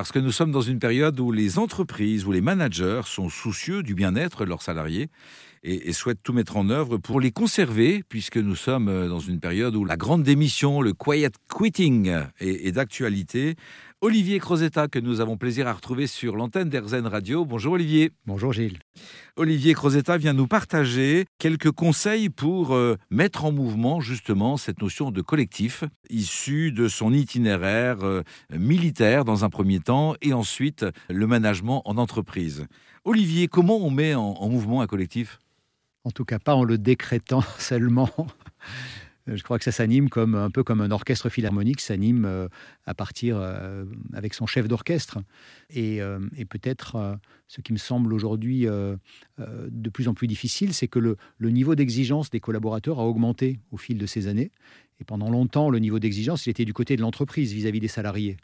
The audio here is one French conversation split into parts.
Parce que nous sommes dans une période où les entreprises, où les managers sont soucieux du bien-être de leurs salariés et, souhaitent tout mettre en œuvre pour les conserver, puisque nous sommes euh, dans une période où la grande démission, le quiet quitting, est, d'actualité. Olivier Crozetta, que nous avons plaisir à retrouver sur l'antenne d'Erzen Radio. Bonjour Olivier. Bonjour Gilles. Olivier Crozetta vient nous partager quelques conseils pour euh, mettre en mouvement justement cette notion de collectif, issue de son itinéraire euh, militaire dans un premier temps et ensuite le management en entreprise. Olivier, comment on met en mouvement un collectif? En tout cas pas en le décrétant seulement. Je crois que ça s'anime comme un peu comme un orchestre philharmonique s'anime euh, à partir euh, avec son chef d'orchestre. Et, euh, peut-être ce qui me semble aujourd'hui de plus en plus difficile, c'est que le, le niveau d'exigence des collaborateurs a augmenté au fil de ces années. Et pendant longtemps, le niveau d'exigence, il était du côté de l'entreprise vis-à-vis des salariés.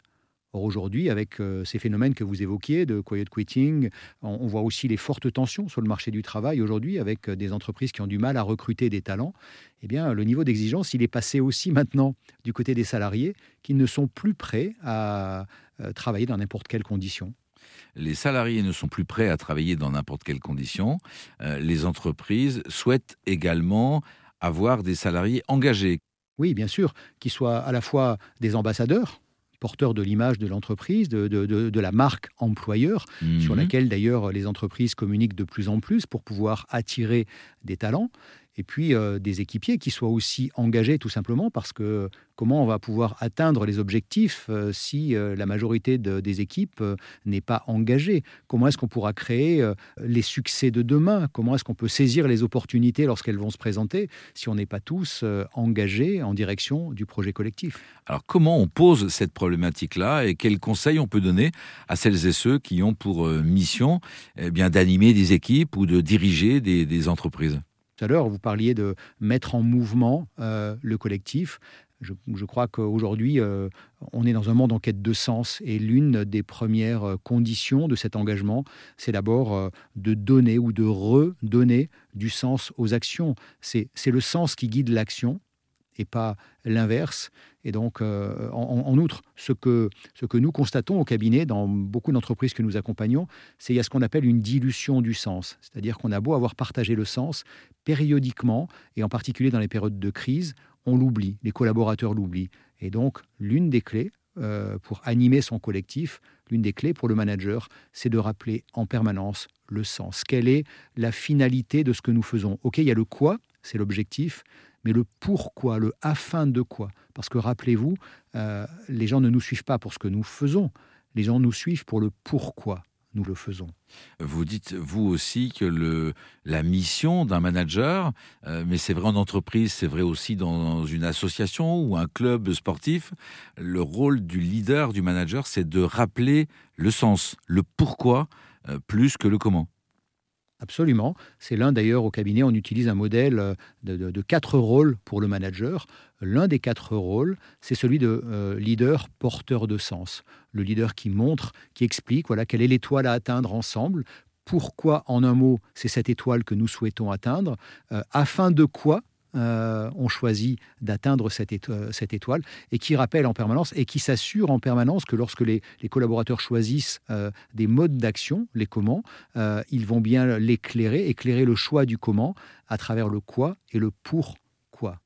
Or aujourd'hui, avec euh, ces phénomènes que vous évoquiez de quiet quitting, on, voit aussi les fortes tensions sur le marché du travail aujourd'hui avec euh, des entreprises qui ont du mal à recruter des talents. Eh bien, le niveau d'exigence, il est passé aussi maintenant du côté des salariés qui ne sont plus prêts à euh, travailler dans n'importe quelle condition les salariés ne sont plus prêts à travailler dans n'importe quelle condition. les entreprises souhaitent également avoir des salariés engagés. Oui, bien sûr, qui soient à la fois des ambassadeurs, porteur de l'image de l'entreprise, de, de, la marque employeur, sur mhm. laquelle d'ailleurs les entreprises communiquent de plus en plus pour pouvoir attirer des talents et puis euh, des équipiers qui soient aussi engagés tout simplement parce que comment on va pouvoir atteindre les objectifs euh, si euh, la majorité des équipes n'est pas engagée? Comment est-ce qu'on pourra créer les succès de demain? Comment est-ce qu'on peut saisir les opportunités lorsqu'elles vont se présenter si on n'est pas tous engagés en direction du projet collectif? Alors comment on pose cette problématique-là et quels conseils on peut donner à celles et ceux qui ont pour mission eh bien d'animer des équipes ou de diriger des entreprises? Tout à l'heure, vous parliez de mettre en mouvement euh, le collectif. Je, crois qu'aujourd'hui, euh, on est dans un monde en quête de sens et l'une des premières euh, conditions de cet engagement, c'est d'abord de donner ou de redonner du sens aux actions. C'est le sens qui guide l'action et pas l'inverse. Et donc, euh, en, outre, ce que, nous constatons au cabinet, dans beaucoup d'entreprises que nous accompagnons, c'est qu'il y a ce qu'on appelle une dilution du sens. C'est-à-dire qu'on a beau avoir partagé le sens, périodiquement, et en particulier dans les périodes de crise, on l'oublie, les collaborateurs l'oublient. Et donc, l'une des clés euh, pour animer son collectif, l'une des clés pour le manager, c'est de rappeler en permanence le sens. Quelle est la finalité de ce que nous faisons? Ok, il y a le quoi, c'est l'objectif, mais le pourquoi, le afin de quoi? Parce que rappelez-vous, euh, les gens ne nous suivent pas pour ce que nous faisons, les gens nous suivent pour le pourquoi nous le faisons. Vous dites, vous aussi, que le, la mission d'un manager, euh, mais c'est vrai en entreprise, c'est vrai aussi dans une association ou un club sportif, le rôle du leader, du manager, c'est de rappeler le sens, le pourquoi, euh, plus que le comment. Absolument. C'est l'un d'ailleurs au cabinet, on utilise un modèle euh, de, quatre rôles pour le manager. L'un des quatre rôles, c'est celui de euh, leader porteur de sens. Le leader qui montre, qui explique voilà, quelle est l'étoile à atteindre ensemble, pourquoi en un mot c'est cette étoile que nous souhaitons atteindre, euh, afin de quoi euh, ont choisi d'atteindre cette, étoile et qui rappelle en permanence et qui s'assure en permanence que lorsque les, collaborateurs choisissent euh, des modes d'action, les comment, euh, ils vont bien l'éclairer, éclairer le choix du comment à travers le quoi et le pourquoi.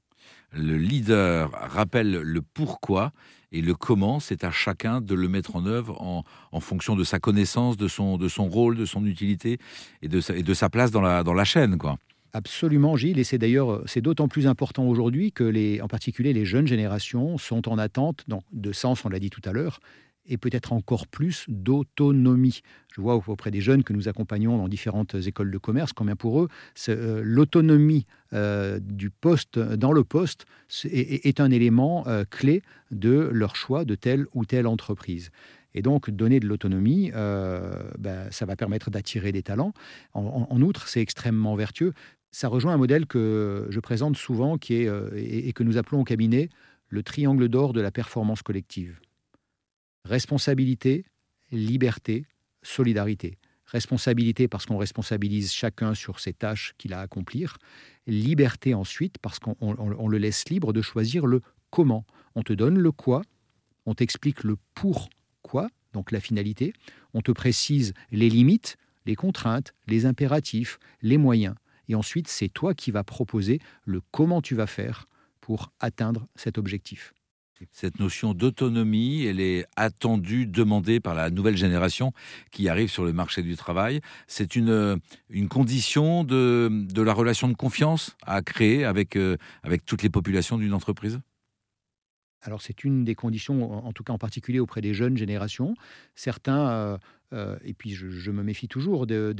Le leader rappelle le pourquoi et le comment, c'est à chacun de le mettre en œuvre en, fonction de sa connaissance, de son, rôle, de son utilité et de sa, et de sa place dans la, dans la chaîne. quoi. Absolument, Gilles, et c'est d'ailleurs c'est d'autant plus important aujourd'hui que les, en particulier les jeunes générations sont en attente de sens, on l'a dit tout à l'heure, et peut-être encore plus d'autonomie. Je vois auprès des jeunes que nous accompagnons dans différentes écoles de commerce, combien pour eux euh, l'autonomie euh, du poste dans le poste est, un élément euh, clé de leur choix de telle ou telle entreprise. Et donc, donner de l'autonomie, ben, ça va permettre d'attirer des talents. en outre, c'est extrêmement vertueux ça rejoint un modèle que je présente souvent euh, et, que nous appelons au cabinet le triangle d'or de la performance collective. Responsabilité, liberté, solidarité. Responsabilité parce qu'on responsabilise chacun sur ses tâches qu'il a à accomplir. Liberté ensuite parce qu'on le laisse libre de choisir le comment. On te donne le quoi, on t'explique le pourquoi, donc la finalité, on te précise les limites, les contraintes, les impératifs, les moyens. Et ensuite, c'est toi qui vas proposer le comment tu vas faire pour atteindre cet objectif. Cette notion d'autonomie, elle est attendue, demandée par la nouvelle génération qui arrive sur le marché du travail. C'est une, une condition de, de la relation de confiance à créer avec, euh, avec toutes les populations d'une entreprise? Alors c'est une des conditions, en tout cas en particulier auprès des jeunes générations. Certains, euh, euh, et puis je, me méfie toujours de,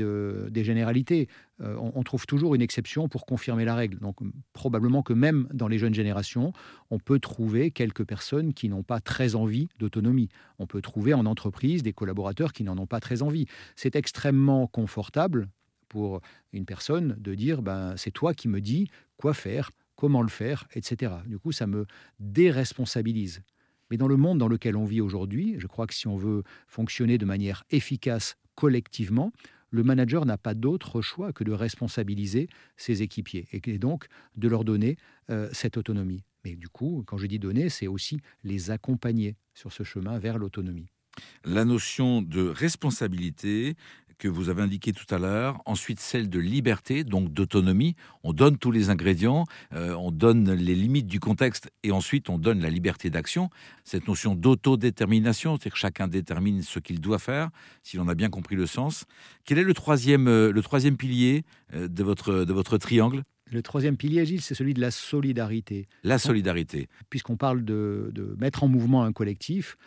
des généralités, euh, on, trouve toujours une exception pour confirmer la règle. Donc probablement que même dans les jeunes générations, on peut trouver quelques personnes qui n'ont pas très envie d'autonomie. On peut trouver en entreprise des collaborateurs qui n'en ont pas très envie. C'est extrêmement confortable pour une personne de dire ben, c'est toi qui me dis quoi faire, comment le faire, etc. Du coup, ça me déresponsabilise. Mais dans le monde dans lequel on vit aujourd'hui, je crois que si on veut fonctionner de manière efficace collectivement, le manager n'a pas d'autre choix que de responsabiliser ses équipiers et donc de leur donner euh, cette autonomie. Mais du coup, quand je dis donner, c'est aussi les accompagner sur ce chemin vers l'autonomie. La notion de responsabilité, que vous avez indiqué tout à l'heure, ensuite celle de liberté, donc d'autonomie. On donne tous les ingrédients, euh, on donne les limites du contexte et ensuite on donne la liberté d'action. Cette notion d'autodétermination, c'est-à-dire que chacun détermine ce qu'il doit faire, si l'on a bien compris le sens. Quel est le troisième, euh, le troisième pilier euh, de votre, de votre triangle? Le troisième pilier, Gilles, c'est celui de la solidarité. La solidarité. Puisqu'on parle de, de mettre en mouvement un collectif,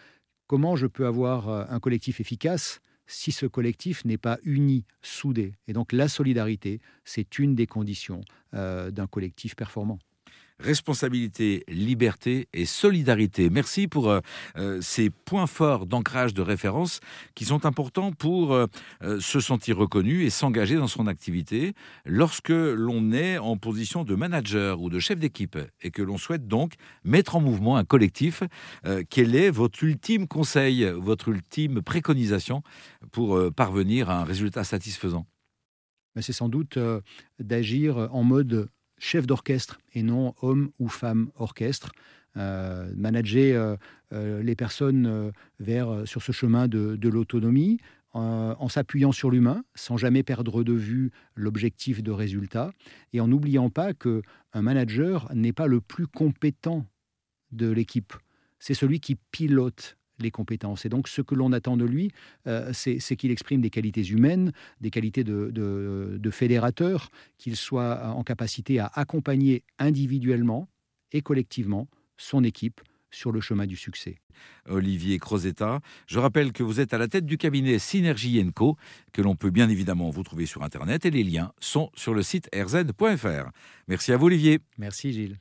comment je peux avoir un collectif efficace si ce collectif n'est pas uni, soudé. Et donc la solidarité, c'est une des conditions euh, d'un collectif performant responsabilité, liberté et solidarité. Merci pour euh, euh, ces points forts d'ancrage de référence qui sont importants pour se sentir reconnu et s'engager dans son activité lorsque l'on est en position de manager ou de chef d'équipe et que l'on souhaite donc mettre en mouvement un collectif. quel est votre ultime conseil, votre ultime préconisation pour parvenir à un résultat satisfaisant? Ben, c'est sans doute d'agir en mode chef d'orchestre et non homme ou femme orchestre. Euh, manager euh, euh, les personnes vers, sur ce chemin de, l'autonomie en s'appuyant sur l'humain, sans jamais perdre de vue l'objectif de résultat, et en n'oubliant pas que un manager n'est pas le plus compétent de l'équipe. C'est celui qui pilote les compétences. Et donc, ce que l'on attend de lui, euh, c'est qu'il exprime des qualités humaines, des qualités de, de fédérateur, qu'il soit en capacité à accompagner individuellement et collectivement son équipe sur le chemin du succès. Olivier Crozetta, je rappelle que vous êtes à la tête du cabinet Synergie Co, que l'on peut bien évidemment vous trouver sur Internet et les liens sont sur le site rzn.fr. Merci à vous Olivier. Merci Gilles.